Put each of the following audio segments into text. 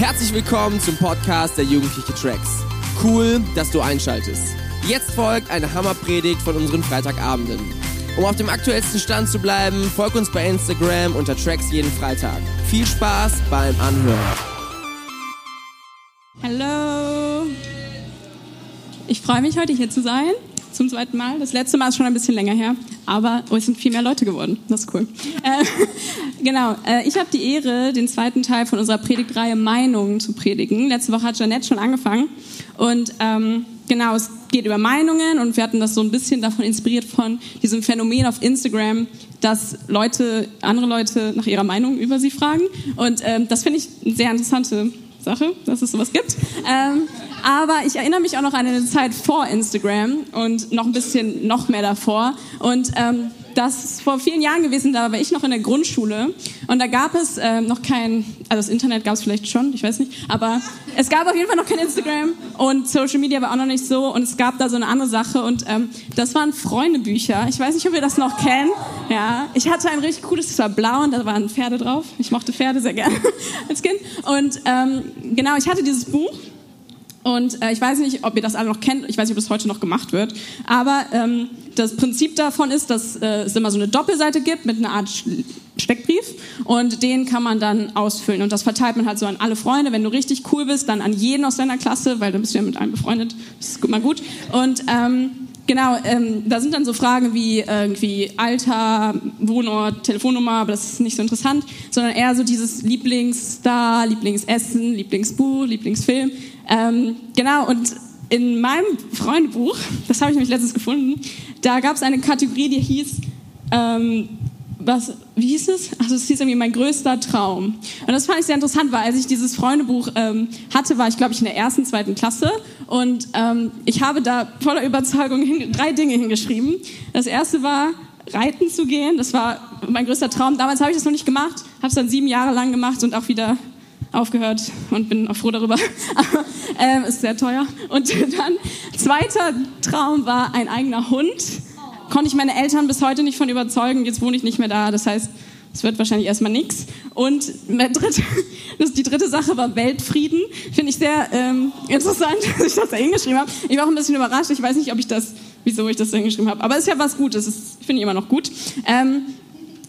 Herzlich willkommen zum Podcast der Jugendliche Tracks. Cool, dass du einschaltest. Jetzt folgt eine Hammerpredigt von unseren Freitagabenden. Um auf dem aktuellsten Stand zu bleiben, folg uns bei Instagram unter Tracks jeden Freitag. Viel Spaß beim Anhören. Hallo. Ich freue mich, heute hier zu sein. Zum zweiten Mal. Das letzte Mal ist schon ein bisschen länger her. Aber oh, es sind viel mehr Leute geworden. Das ist cool. Äh, genau. Äh, ich habe die Ehre, den zweiten Teil von unserer Predigtreihe Meinungen zu predigen. Letzte Woche hat Janette schon angefangen. Und ähm, genau, es geht über Meinungen. Und wir hatten das so ein bisschen davon inspiriert von diesem Phänomen auf Instagram, dass Leute, andere Leute nach ihrer Meinung über sie fragen. Und ähm, das finde ich eine sehr interessante Sache, dass es sowas gibt. Ähm, aber ich erinnere mich auch noch an eine Zeit vor Instagram und noch ein bisschen noch mehr davor. Und ähm, das ist vor vielen Jahren gewesen, da war ich noch in der Grundschule und da gab es ähm, noch kein, also das Internet gab es vielleicht schon, ich weiß nicht, aber es gab auf jeden Fall noch kein Instagram und Social Media war auch noch nicht so und es gab da so eine andere Sache und ähm, das waren Freundebücher. Ich weiß nicht, ob ihr das noch kennt. Ja, ich hatte ein richtig cooles, das war blau und da waren Pferde drauf. Ich mochte Pferde sehr gerne als Kind und ähm, genau, ich hatte dieses Buch und äh, ich weiß nicht, ob ihr das alle noch kennt, ich weiß nicht, ob das heute noch gemacht wird, aber ähm, das Prinzip davon ist, dass äh, es immer so eine Doppelseite gibt mit einer Art Steckbrief und den kann man dann ausfüllen und das verteilt man halt so an alle Freunde. Wenn du richtig cool bist, dann an jeden aus deiner Klasse, weil dann bist du ja mit einem befreundet, das ist mal gut. Und ähm, Genau, ähm, da sind dann so Fragen wie irgendwie Alter, Wohnort, Telefonnummer, aber das ist nicht so interessant, sondern eher so dieses Lieblingsstar, Lieblingsessen, Lieblingsbuch, Lieblingsfilm. Ähm, genau, und in meinem Freundebuch, das habe ich nämlich letztens gefunden, da gab es eine Kategorie, die hieß, ähm, was, wie hieß es? Also es hieß irgendwie mein größter Traum. Und das fand ich sehr interessant, weil als ich dieses Freundebuch ähm, hatte, war ich glaube ich in der ersten, zweiten Klasse und ähm, ich habe da voller Überzeugung hin, drei Dinge hingeschrieben. Das erste war reiten zu gehen. Das war mein größter Traum. Damals habe ich das noch nicht gemacht, habe es dann sieben Jahre lang gemacht und auch wieder aufgehört und bin auch froh darüber. Aber, ähm, ist sehr teuer. Und dann, zweiter Traum war ein eigener Hund. Konnte ich meine Eltern bis heute nicht von überzeugen. Jetzt wohne ich nicht mehr da. Das heißt, es wird wahrscheinlich erstmal nichts. Und dritte, das, die dritte Sache war Weltfrieden. Finde ich sehr ähm, interessant, dass ich das da hingeschrieben habe. Ich war auch ein bisschen überrascht. Ich weiß nicht, ob ich das, wieso ich das da hingeschrieben habe. Aber es ist ja was Gutes. Finde ich immer noch gut. Ähm,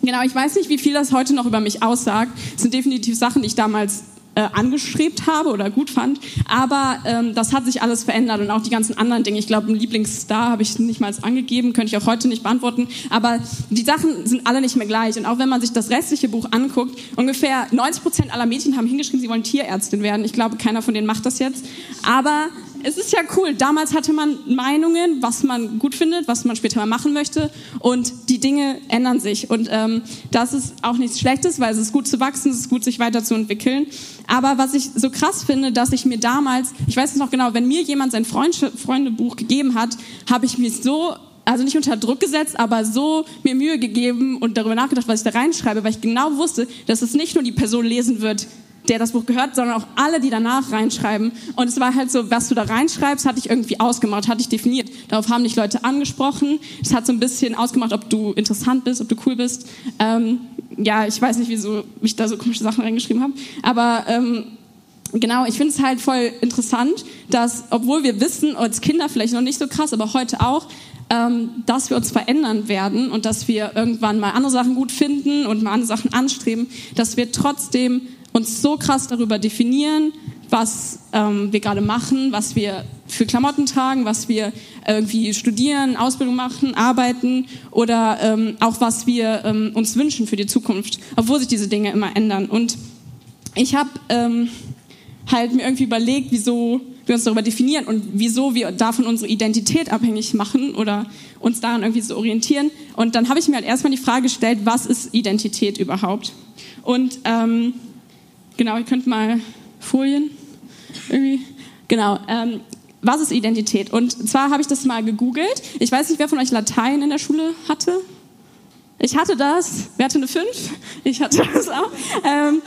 Genau, ich weiß nicht, wie viel das heute noch über mich aussagt. Es sind definitiv Sachen, die ich damals äh, angestrebt habe oder gut fand. Aber ähm, das hat sich alles verändert und auch die ganzen anderen Dinge. Ich glaube, einen Lieblingsstar habe ich nicht mal angegeben, könnte ich auch heute nicht beantworten. Aber die Sachen sind alle nicht mehr gleich. Und auch wenn man sich das restliche Buch anguckt, ungefähr 90 Prozent aller Mädchen haben hingeschrieben, sie wollen Tierärztin werden. Ich glaube, keiner von denen macht das jetzt. Aber es ist ja cool. Damals hatte man Meinungen, was man gut findet, was man später mal machen möchte. Und die Dinge ändern sich. Und ähm, das ist auch nichts Schlechtes, weil es ist gut zu wachsen, es ist gut, sich weiterzuentwickeln. Aber was ich so krass finde, dass ich mir damals, ich weiß es noch genau, wenn mir jemand sein Freund Freundebuch gegeben hat, habe ich mich so also nicht unter Druck gesetzt, aber so mir Mühe gegeben und darüber nachgedacht, was ich da reinschreibe, weil ich genau wusste, dass es nicht nur die Person lesen wird, der das Buch gehört, sondern auch alle, die danach reinschreiben. Und es war halt so, was du da reinschreibst, hatte ich irgendwie ausgemacht, hatte ich definiert. Darauf haben dich Leute angesprochen. Es hat so ein bisschen ausgemacht, ob du interessant bist, ob du cool bist. Ähm, ja, ich weiß nicht, wieso ich da so komische Sachen reingeschrieben habe. Aber ähm, genau, ich finde es halt voll interessant, dass, obwohl wir wissen, als Kinder vielleicht noch nicht so krass, aber heute auch, ähm, dass wir uns verändern werden und dass wir irgendwann mal andere Sachen gut finden und mal andere Sachen anstreben, dass wir trotzdem uns so krass darüber definieren, was ähm, wir gerade machen, was wir für Klamotten tragen, was wir irgendwie studieren, Ausbildung machen, arbeiten oder ähm, auch was wir ähm, uns wünschen für die Zukunft, obwohl sich diese Dinge immer ändern. Und ich habe ähm, halt mir irgendwie überlegt, wieso wir uns darüber definieren und wieso wir davon unsere Identität abhängig machen oder uns daran irgendwie so orientieren. Und dann habe ich mir halt erstmal die Frage gestellt, was ist Identität überhaupt? Und ähm, Genau, ihr könnt mal Folien irgendwie. Genau. Ähm, was ist Identität? Und zwar habe ich das mal gegoogelt. Ich weiß nicht, wer von euch Latein in der Schule hatte. Ich hatte das. Wer hatte eine 5? Ich hatte das auch. Ähm,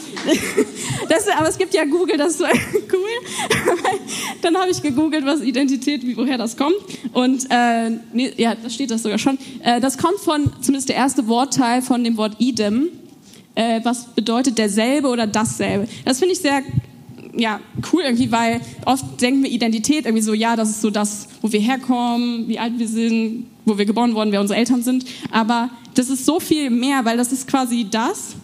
das, aber es gibt ja Google, das ist cool. Dann habe ich gegoogelt, was Identität, woher das kommt. Und äh, nee, ja, da steht das sogar schon. Äh, das kommt von, zumindest der erste Wortteil von dem Wort idem äh, was bedeutet derselbe oder dasselbe. Das finde ich sehr ja, cool irgendwie, weil oft denken wir Identität irgendwie so, ja, das ist so das, wo wir herkommen, wie alt wir sind, wo wir geboren wurden, wer unsere Eltern sind. Aber das ist so viel mehr, weil das ist quasi das,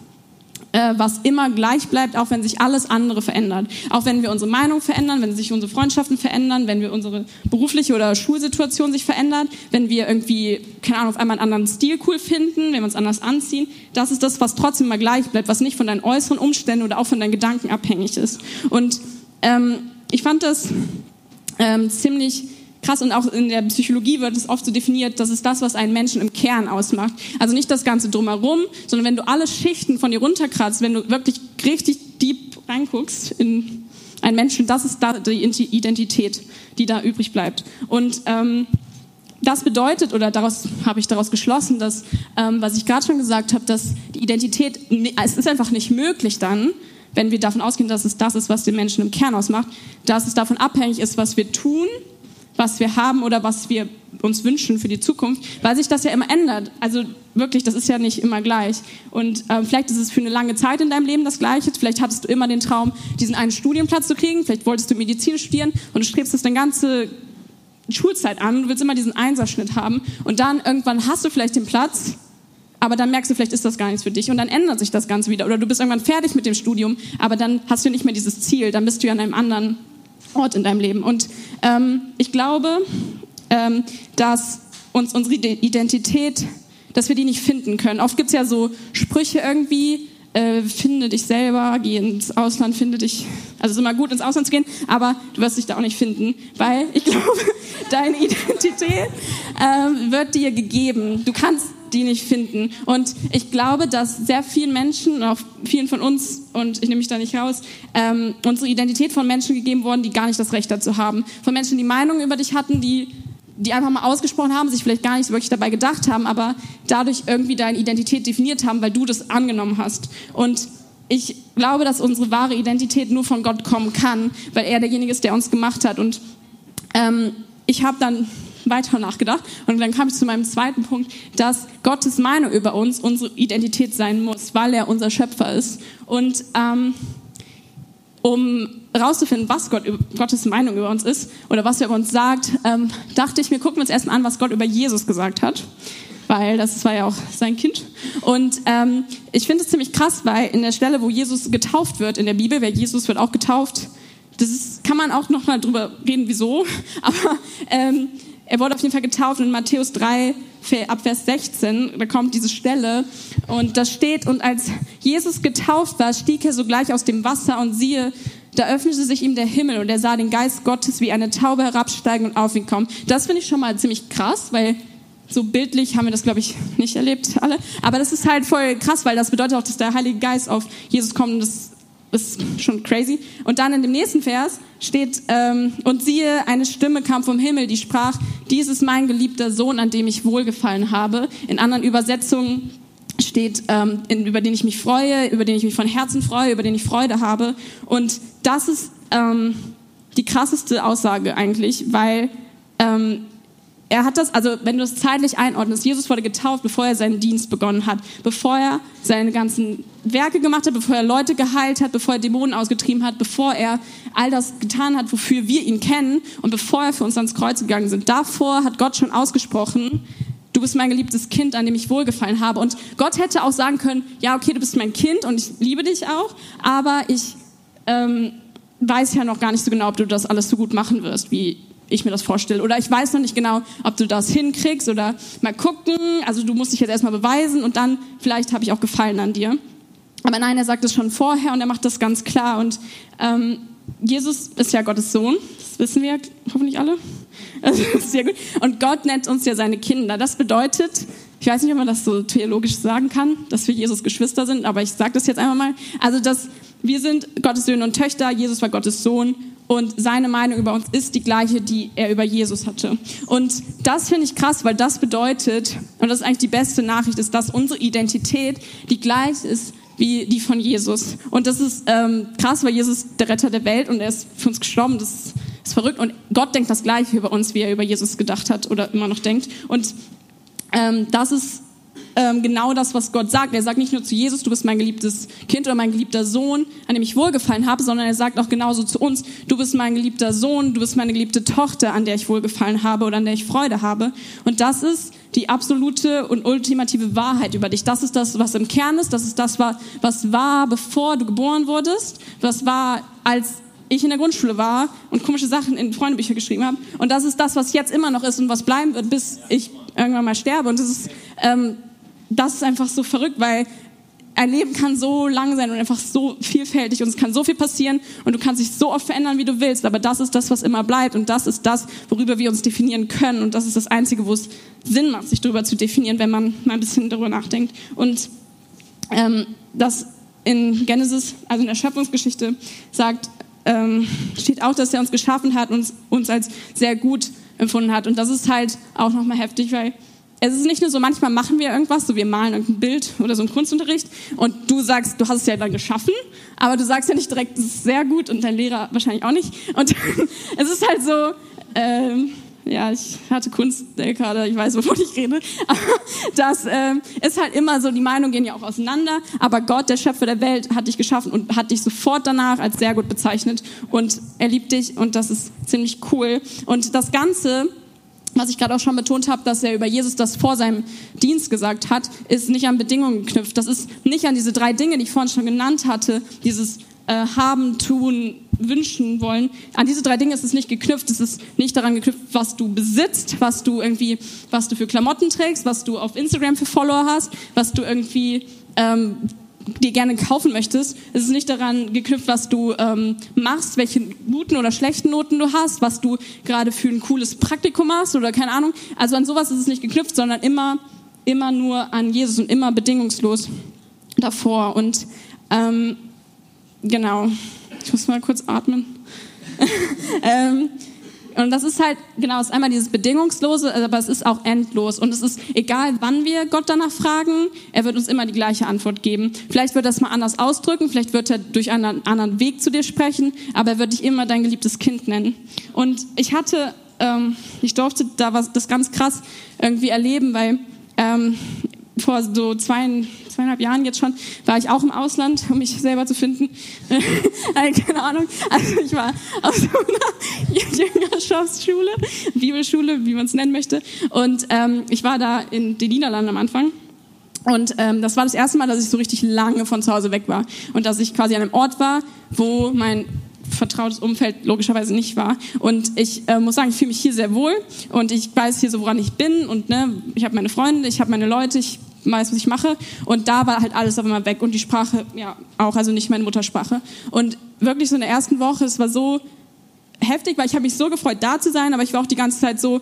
äh, was immer gleich bleibt, auch wenn sich alles andere verändert. Auch wenn wir unsere Meinung verändern, wenn sich unsere Freundschaften verändern, wenn wir unsere berufliche oder Schulsituation sich verändert, wenn wir irgendwie, keine Ahnung, auf einmal einen anderen Stil cool finden, wenn wir uns anders anziehen. Das ist das, was trotzdem immer gleich bleibt, was nicht von deinen äußeren Umständen oder auch von deinen Gedanken abhängig ist. Und ähm, ich fand das ähm, ziemlich krass und auch in der Psychologie wird es oft so definiert, das ist das, was einen Menschen im Kern ausmacht. Also nicht das Ganze drumherum, sondern wenn du alle Schichten von dir runterkratzt, wenn du wirklich richtig deep reinguckst in einen Menschen, das ist da die Identität, die da übrig bleibt. Und ähm, das bedeutet, oder daraus habe ich daraus geschlossen, dass, ähm, was ich gerade schon gesagt habe, dass die Identität, es ist einfach nicht möglich dann, wenn wir davon ausgehen, dass es das ist, was den Menschen im Kern ausmacht, dass es davon abhängig ist, was wir tun was wir haben oder was wir uns wünschen für die Zukunft, weil sich das ja immer ändert. Also wirklich, das ist ja nicht immer gleich. Und äh, vielleicht ist es für eine lange Zeit in deinem Leben das Gleiche. Vielleicht hattest du immer den Traum, diesen einen Studienplatz zu kriegen. Vielleicht wolltest du Medizin studieren und du strebst das deine ganze Schulzeit an. Du willst immer diesen Einserschnitt haben. Und dann irgendwann hast du vielleicht den Platz, aber dann merkst du, vielleicht ist das gar nichts für dich. Und dann ändert sich das Ganze wieder. Oder du bist irgendwann fertig mit dem Studium, aber dann hast du nicht mehr dieses Ziel. Dann bist du ja an einem anderen Ort in deinem Leben. Und ähm, ich glaube, ähm, dass uns unsere Identität, dass wir die nicht finden können. Oft gibt es ja so Sprüche irgendwie, äh, finde dich selber, geh ins Ausland, finde dich, also es ist immer gut ins Ausland zu gehen, aber du wirst dich da auch nicht finden, weil ich glaube, deine Identität äh, wird dir gegeben. Du kannst die nicht finden. Und ich glaube, dass sehr vielen Menschen, auch vielen von uns, und ich nehme mich da nicht raus, ähm, unsere Identität von Menschen gegeben worden, die gar nicht das Recht dazu haben. Von Menschen, die Meinungen über dich hatten, die die einfach mal ausgesprochen haben, sich vielleicht gar nicht wirklich dabei gedacht haben, aber dadurch irgendwie deine Identität definiert haben, weil du das angenommen hast. Und ich glaube, dass unsere wahre Identität nur von Gott kommen kann, weil er derjenige ist, der uns gemacht hat. Und ähm, ich habe dann weiter nachgedacht und dann kam ich zu meinem zweiten Punkt, dass Gottes Meinung über uns unsere Identität sein muss, weil er unser Schöpfer ist. Und ähm, um herauszufinden, was Gott, Gottes Meinung über uns ist oder was er über uns sagt, ähm, dachte ich, wir gucken uns erstmal an, was Gott über Jesus gesagt hat, weil das war ja auch sein Kind. Und ähm, ich finde es ziemlich krass, weil in der Stelle, wo Jesus getauft wird in der Bibel, wer Jesus wird auch getauft, das ist, kann man auch noch mal drüber reden, wieso, aber ähm, er wurde auf jeden Fall getauft in Matthäus 3, ab Vers 16, da kommt diese Stelle und da steht, und als Jesus getauft war, stieg er sogleich aus dem Wasser und siehe, da öffnete sich ihm der Himmel und er sah den Geist Gottes wie eine Taube herabsteigen und auf ihn kommen. Das finde ich schon mal ziemlich krass, weil so bildlich haben wir das, glaube ich, nicht erlebt, alle. Aber das ist halt voll krass, weil das bedeutet auch, dass der Heilige Geist auf Jesus kommt und das ist schon crazy. Und dann in dem nächsten Vers steht, ähm, und siehe, eine Stimme kam vom Himmel, die sprach, dies ist mein geliebter Sohn, an dem ich wohlgefallen habe. In anderen Übersetzungen steht, ähm, in, über den ich mich freue, über den ich mich von Herzen freue, über den ich Freude habe. Und das ist ähm, die krasseste Aussage eigentlich, weil ähm, er hat das, also wenn du das zeitlich einordnest, Jesus wurde getauft, bevor er seinen Dienst begonnen hat, bevor er seine ganzen Werke gemacht hat, bevor er Leute geheilt hat, bevor er Dämonen ausgetrieben hat, bevor er all das getan hat, wofür wir ihn kennen und bevor er für uns ans Kreuz gegangen sind. Davor hat Gott schon ausgesprochen, du bist mein geliebtes Kind, an dem ich wohlgefallen habe. Und Gott hätte auch sagen können, ja, okay, du bist mein Kind und ich liebe dich auch, aber ich ähm, weiß ja noch gar nicht so genau, ob du das alles so gut machen wirst, wie ich mir das vorstelle. Oder ich weiß noch nicht genau, ob du das hinkriegst oder mal gucken. Also du musst dich jetzt erstmal beweisen und dann vielleicht habe ich auch Gefallen an dir. Aber nein, er sagt es schon vorher und er macht das ganz klar. Und ähm, Jesus ist ja Gottes Sohn, das wissen wir hoffentlich alle. Also, sehr gut. Und Gott nennt uns ja seine Kinder. Das bedeutet, ich weiß nicht, ob man das so theologisch sagen kann, dass wir Jesus Geschwister sind, aber ich sage das jetzt einmal mal. Also, dass wir sind Gottes Söhne und Töchter, Jesus war Gottes Sohn und seine Meinung über uns ist die gleiche, die er über Jesus hatte. Und das finde ich krass, weil das bedeutet, und das ist eigentlich die beste Nachricht, ist, dass unsere Identität die gleiche ist wie die von Jesus. Und das ist ähm, krass, weil Jesus der Retter der Welt und er ist für uns gestorben. Das ist verrückt. Und Gott denkt das Gleiche über uns, wie er über Jesus gedacht hat oder immer noch denkt. Und ähm, das ist ähm, genau das, was Gott sagt. Er sagt nicht nur zu Jesus, du bist mein geliebtes Kind oder mein geliebter Sohn, an dem ich wohlgefallen habe, sondern er sagt auch genauso zu uns, du bist mein geliebter Sohn, du bist meine geliebte Tochter, an der ich wohlgefallen habe oder an der ich Freude habe. Und das ist die absolute und ultimative Wahrheit über dich. Das ist das, was im Kern ist. Das ist das, was war, bevor du geboren wurdest. Was war, als ich in der Grundschule war und komische Sachen in Freundebücher geschrieben habe. Und das ist das, was jetzt immer noch ist und was bleiben wird, bis ich irgendwann mal sterbe. Und das ist, ähm, das ist einfach so verrückt, weil ein Leben kann so lang sein und einfach so vielfältig und es kann so viel passieren und du kannst dich so oft verändern, wie du willst, aber das ist das, was immer bleibt und das ist das, worüber wir uns definieren können und das ist das Einzige, wo es Sinn macht, sich darüber zu definieren, wenn man mal ein bisschen darüber nachdenkt. Und ähm, das in Genesis, also in der Schöpfungsgeschichte, sagt, ähm, steht auch, dass er uns geschaffen hat und uns als sehr gut empfunden hat und das ist halt auch nochmal heftig, weil es ist nicht nur so, manchmal machen wir irgendwas, so wir malen irgendein Bild oder so einen Kunstunterricht und du sagst, du hast es ja dann geschaffen, aber du sagst ja nicht direkt, das ist sehr gut und dein Lehrer wahrscheinlich auch nicht. Und es ist halt so, ähm, ja, ich hatte Kunst gerade, ich weiß, wovon ich rede, aber das ähm, ist halt immer so, die Meinungen gehen ja auch auseinander, aber Gott, der Schöpfer der Welt, hat dich geschaffen und hat dich sofort danach als sehr gut bezeichnet und er liebt dich und das ist ziemlich cool. Und das Ganze was ich gerade auch schon betont habe, dass er über Jesus das vor seinem Dienst gesagt hat, ist nicht an Bedingungen geknüpft. Das ist nicht an diese drei Dinge, die ich vorhin schon genannt hatte, dieses äh, haben, tun, wünschen wollen. An diese drei Dinge ist es nicht geknüpft. Es ist nicht daran geknüpft, was du besitzt, was du irgendwie, was du für Klamotten trägst, was du auf Instagram für Follower hast, was du irgendwie ähm, dir gerne kaufen möchtest. Es ist nicht daran geknüpft, was du ähm, machst, welche guten oder schlechten Noten du hast, was du gerade für ein cooles Praktikum hast oder keine Ahnung. Also an sowas ist es nicht geknüpft, sondern immer, immer nur an Jesus und immer bedingungslos davor. Und ähm, genau, ich muss mal kurz atmen. ähm, und das ist halt, genau, es ist einmal dieses Bedingungslose, aber es ist auch endlos. Und es ist egal, wann wir Gott danach fragen, er wird uns immer die gleiche Antwort geben. Vielleicht wird er es mal anders ausdrücken, vielleicht wird er durch einen anderen Weg zu dir sprechen, aber er wird dich immer dein geliebtes Kind nennen. Und ich hatte, ähm, ich durfte da was, das ganz krass irgendwie erleben, weil ähm, vor so zwei, zweieinhalb Jahren jetzt schon, war ich auch im Ausland, um mich selber zu finden. Keine Ahnung. Also ich war auf so einer Jüngerschaftsschule, Bibelschule, wie man es nennen möchte. Und ähm, ich war da in den Niederlanden am Anfang. Und ähm, das war das erste Mal, dass ich so richtig lange von zu Hause weg war. Und dass ich quasi an einem Ort war, wo mein vertrautes Umfeld logischerweise nicht war. Und ich äh, muss sagen, ich fühle mich hier sehr wohl und ich weiß hier so, woran ich bin und ne, ich habe meine Freunde, ich habe meine Leute, ich weiß, was ich mache. Und da war halt alles auf einmal weg und die Sprache ja auch, also nicht meine Muttersprache. Und wirklich so in der ersten Woche, es war so heftig, weil ich habe mich so gefreut, da zu sein, aber ich war auch die ganze Zeit so,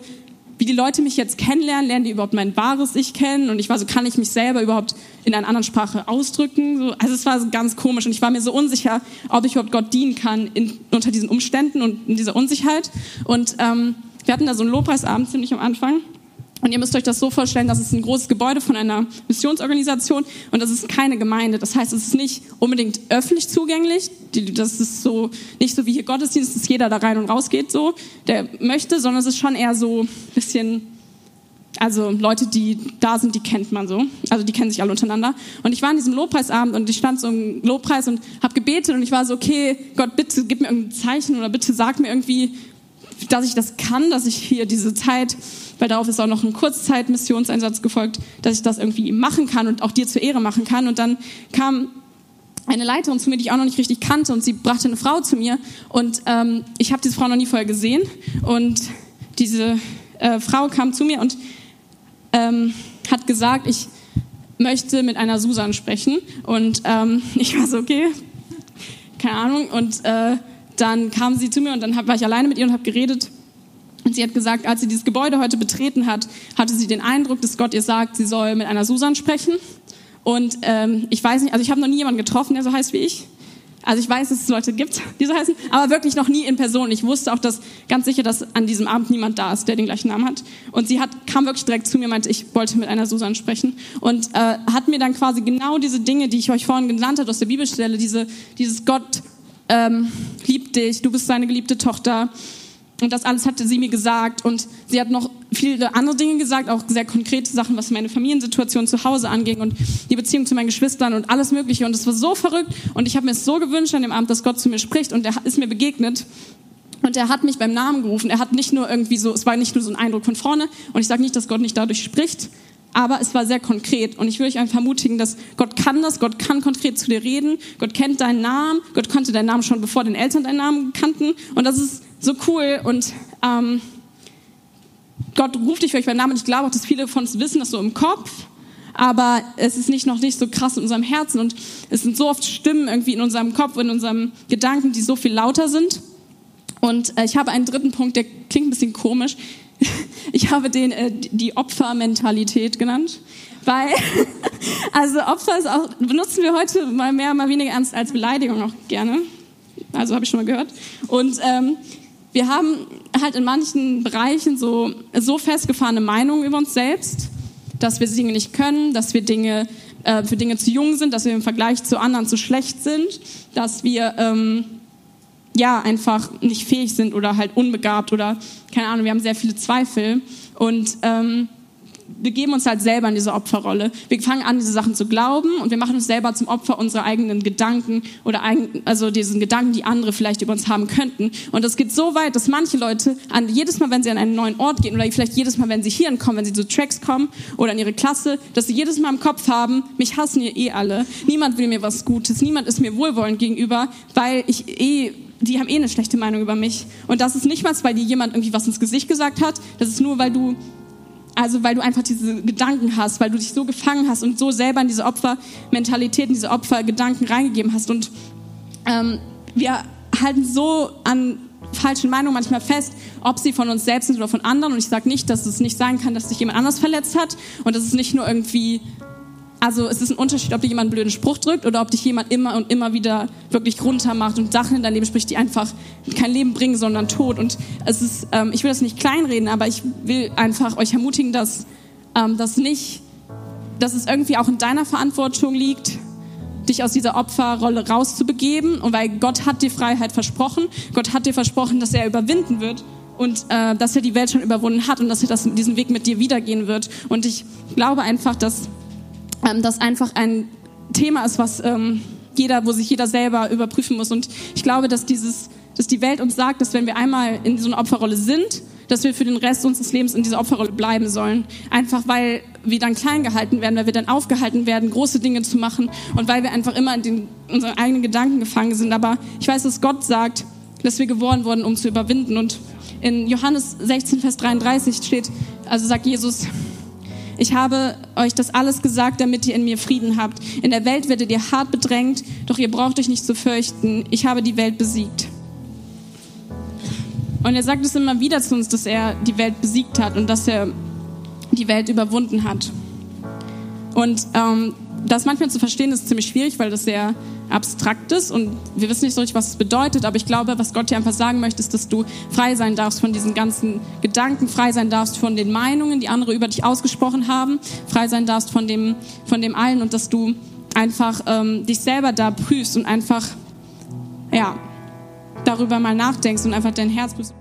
wie die Leute mich jetzt kennenlernen, lernen die überhaupt mein wahres Ich kennen und ich war so, kann ich mich selber überhaupt in einer anderen Sprache ausdrücken? So, also es war so ganz komisch und ich war mir so unsicher, ob ich überhaupt Gott dienen kann in, unter diesen Umständen und in dieser Unsicherheit. Und ähm, wir hatten da so einen Lobpreisabend ziemlich am Anfang und ihr müsst euch das so vorstellen, das ist ein großes Gebäude von einer Missionsorganisation und das ist keine Gemeinde. Das heißt, es ist nicht unbedingt öffentlich zugänglich. Das ist so, nicht so wie hier Gottesdienst, dass jeder da rein und raus geht, so, der möchte, sondern es ist schon eher so ein bisschen, also Leute, die da sind, die kennt man so. Also die kennen sich alle untereinander. Und ich war an diesem Lobpreisabend und ich stand so im Lobpreis und habe gebetet und ich war so, okay, Gott, bitte gib mir irgendein Zeichen oder bitte sag mir irgendwie, dass ich das kann, dass ich hier diese Zeit weil darauf ist auch noch ein Kurzzeitmissionseinsatz gefolgt, dass ich das irgendwie machen kann und auch dir zur Ehre machen kann. Und dann kam eine Leiterin zu mir, die ich auch noch nicht richtig kannte, und sie brachte eine Frau zu mir. Und ähm, ich habe diese Frau noch nie vorher gesehen. Und diese äh, Frau kam zu mir und ähm, hat gesagt, ich möchte mit einer Susan sprechen. Und ähm, ich war so, okay, keine Ahnung. Und äh, dann kam sie zu mir und dann hab, war ich alleine mit ihr und habe geredet. Und sie hat gesagt, als sie dieses Gebäude heute betreten hat, hatte sie den Eindruck, dass Gott ihr sagt, sie soll mit einer Susan sprechen. Und ähm, ich weiß nicht, also ich habe noch nie jemanden getroffen, der so heißt wie ich. Also ich weiß, dass es Leute gibt, die so heißen, aber wirklich noch nie in Person. Ich wusste auch dass, ganz sicher, dass an diesem Abend niemand da ist, der den gleichen Namen hat. Und sie hat, kam wirklich direkt zu mir und meinte, ich wollte mit einer Susan sprechen. Und äh, hat mir dann quasi genau diese Dinge, die ich euch vorhin genannt habe aus der Bibelstelle, diese, dieses Gott ähm, liebt dich, du bist seine geliebte Tochter, und das alles hatte sie mir gesagt. Und sie hat noch viele andere Dinge gesagt, auch sehr konkrete Sachen, was meine Familiensituation zu Hause anging und die Beziehung zu meinen Geschwistern und alles Mögliche. Und es war so verrückt. Und ich habe mir es so gewünscht an dem Abend, dass Gott zu mir spricht. Und er ist mir begegnet. Und er hat mich beim Namen gerufen. Er hat nicht nur irgendwie so, es war nicht nur so ein Eindruck von vorne. Und ich sage nicht, dass Gott nicht dadurch spricht, aber es war sehr konkret. Und ich will euch einfach ermutigen, dass Gott kann das, Gott kann konkret zu dir reden, Gott kennt deinen Namen, Gott kannte deinen Namen schon, bevor deine Eltern deinen Namen kannten. Und das ist so cool. Und ähm, Gott ruft dich vielleicht beim Namen. Ich glaube auch, dass viele von uns wissen das so im Kopf. Aber es ist nicht noch nicht so krass in unserem Herzen. Und es sind so oft Stimmen irgendwie in unserem Kopf, in unserem Gedanken, die so viel lauter sind. Und äh, ich habe einen dritten Punkt, der klingt ein bisschen komisch. Ich habe den äh, die Opfermentalität genannt, weil also Opfer ist auch benutzen wir heute mal mehr, mal weniger ernst als Beleidigung auch gerne. Also habe ich schon mal gehört. Und ähm, wir haben halt in manchen Bereichen so so festgefahrene Meinungen über uns selbst, dass wir Dinge nicht können, dass wir Dinge äh, für Dinge zu jung sind, dass wir im Vergleich zu anderen zu schlecht sind, dass wir ähm, ja, einfach nicht fähig sind oder halt unbegabt oder keine Ahnung, wir haben sehr viele Zweifel. Und ähm, wir geben uns halt selber in diese Opferrolle. Wir fangen an, diese Sachen zu glauben und wir machen uns selber zum Opfer unserer eigenen Gedanken oder eigen, also diesen Gedanken, die andere vielleicht über uns haben könnten. Und das geht so weit, dass manche Leute an jedes Mal, wenn sie an einen neuen Ort gehen oder vielleicht jedes Mal, wenn sie hierhin kommen, wenn sie zu Tracks kommen oder in ihre Klasse, dass sie jedes Mal im Kopf haben, mich hassen hier eh alle. Niemand will mir was Gutes, niemand ist mir wohlwollend gegenüber, weil ich eh die haben eh eine schlechte Meinung über mich. Und das ist nicht mal, weil dir jemand irgendwie was ins Gesicht gesagt hat. Das ist nur, weil du, also weil du einfach diese Gedanken hast, weil du dich so gefangen hast und so selber in diese Opfermentalität, in diese Opfergedanken reingegeben hast. Und ähm, wir halten so an falschen Meinungen manchmal fest, ob sie von uns selbst sind oder von anderen. Und ich sage nicht, dass es nicht sein kann, dass sich jemand anders verletzt hat und dass es nicht nur irgendwie also es ist ein Unterschied, ob dir jemand einen blöden Spruch drückt oder ob dich jemand immer und immer wieder wirklich runter macht und Sachen in dein Leben spricht, die einfach kein Leben bringen, sondern Tod. Und es ist, ähm, ich will das nicht kleinreden, aber ich will einfach euch ermutigen, dass ähm, das nicht, dass es irgendwie auch in deiner Verantwortung liegt, dich aus dieser Opferrolle rauszubegeben. Und weil Gott hat dir Freiheit versprochen, Gott hat dir versprochen, dass er überwinden wird und äh, dass er die Welt schon überwunden hat und dass er das, diesen Weg mit dir wiedergehen wird. Und ich glaube einfach, dass ähm, das einfach ein Thema ist, was ähm, jeder, wo sich jeder selber überprüfen muss. Und ich glaube, dass dieses, dass die Welt uns sagt, dass wenn wir einmal in so einer Opferrolle sind, dass wir für den Rest unseres Lebens in dieser Opferrolle bleiben sollen. Einfach weil wir dann klein gehalten werden, weil wir dann aufgehalten werden, große Dinge zu machen und weil wir einfach immer in den, unseren eigenen Gedanken gefangen sind. Aber ich weiß, dass Gott sagt, dass wir geboren wurden, um zu überwinden. Und in Johannes 16, Vers 33 steht, also sagt Jesus, ich habe euch das alles gesagt, damit ihr in mir Frieden habt. In der Welt werdet ihr hart bedrängt, doch ihr braucht euch nicht zu fürchten. Ich habe die Welt besiegt. Und er sagt es immer wieder zu uns, dass er die Welt besiegt hat und dass er die Welt überwunden hat. Und ähm, das manchmal zu verstehen ist ziemlich schwierig, weil das sehr Abstraktes und wir wissen nicht so richtig, was es bedeutet, aber ich glaube, was Gott dir einfach sagen möchte, ist, dass du frei sein darfst von diesen ganzen Gedanken, frei sein darfst von den Meinungen, die andere über dich ausgesprochen haben, frei sein darfst von dem, von dem allen und dass du einfach ähm, dich selber da prüfst und einfach, ja, darüber mal nachdenkst und einfach dein Herz prüfst.